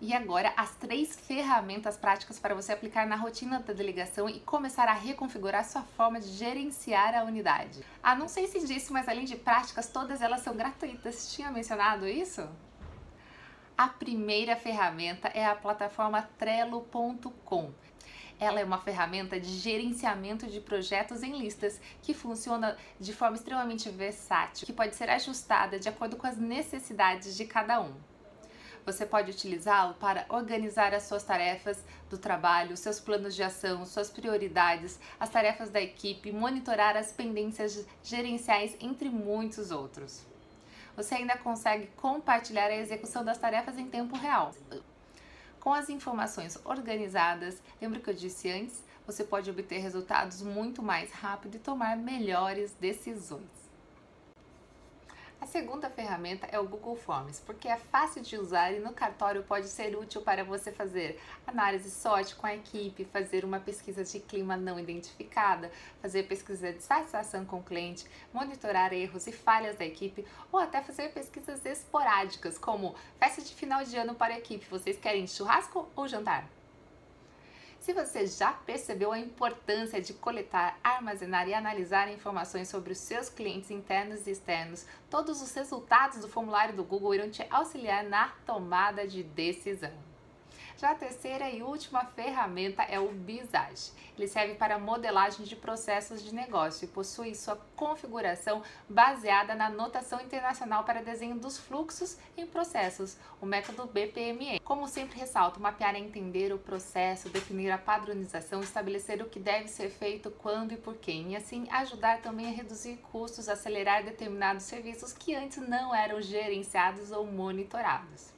E agora, as três ferramentas práticas para você aplicar na rotina da delegação e começar a reconfigurar sua forma de gerenciar a unidade. Ah, não sei se disse, mas além de práticas, todas elas são gratuitas. Tinha mencionado isso? A primeira ferramenta é a plataforma Trello.com. Ela é uma ferramenta de gerenciamento de projetos em listas que funciona de forma extremamente versátil, que pode ser ajustada de acordo com as necessidades de cada um. Você pode utilizá-lo para organizar as suas tarefas do trabalho, seus planos de ação, suas prioridades, as tarefas da equipe, monitorar as pendências gerenciais, entre muitos outros. Você ainda consegue compartilhar a execução das tarefas em tempo real. Com as informações organizadas, lembra que eu disse antes? Você pode obter resultados muito mais rápido e tomar melhores decisões. A segunda ferramenta é o Google Forms, porque é fácil de usar e no cartório pode ser útil para você fazer análise SWOT com a equipe, fazer uma pesquisa de clima não identificada, fazer pesquisa de satisfação com o cliente, monitorar erros e falhas da equipe ou até fazer pesquisas esporádicas, como festa de final de ano para a equipe. Vocês querem churrasco ou jantar? Se você já percebeu a importância de coletar, armazenar e analisar informações sobre os seus clientes internos e externos, todos os resultados do formulário do Google irão te auxiliar na tomada de decisão. Já a terceira e última ferramenta é o Visage. Ele serve para modelagem de processos de negócio e possui sua configuração baseada na notação internacional para desenho dos fluxos em processos, o método BPME. Como sempre ressalto, mapear é entender o processo, definir a padronização, estabelecer o que deve ser feito, quando e por quem, e assim ajudar também a reduzir custos, acelerar determinados serviços que antes não eram gerenciados ou monitorados.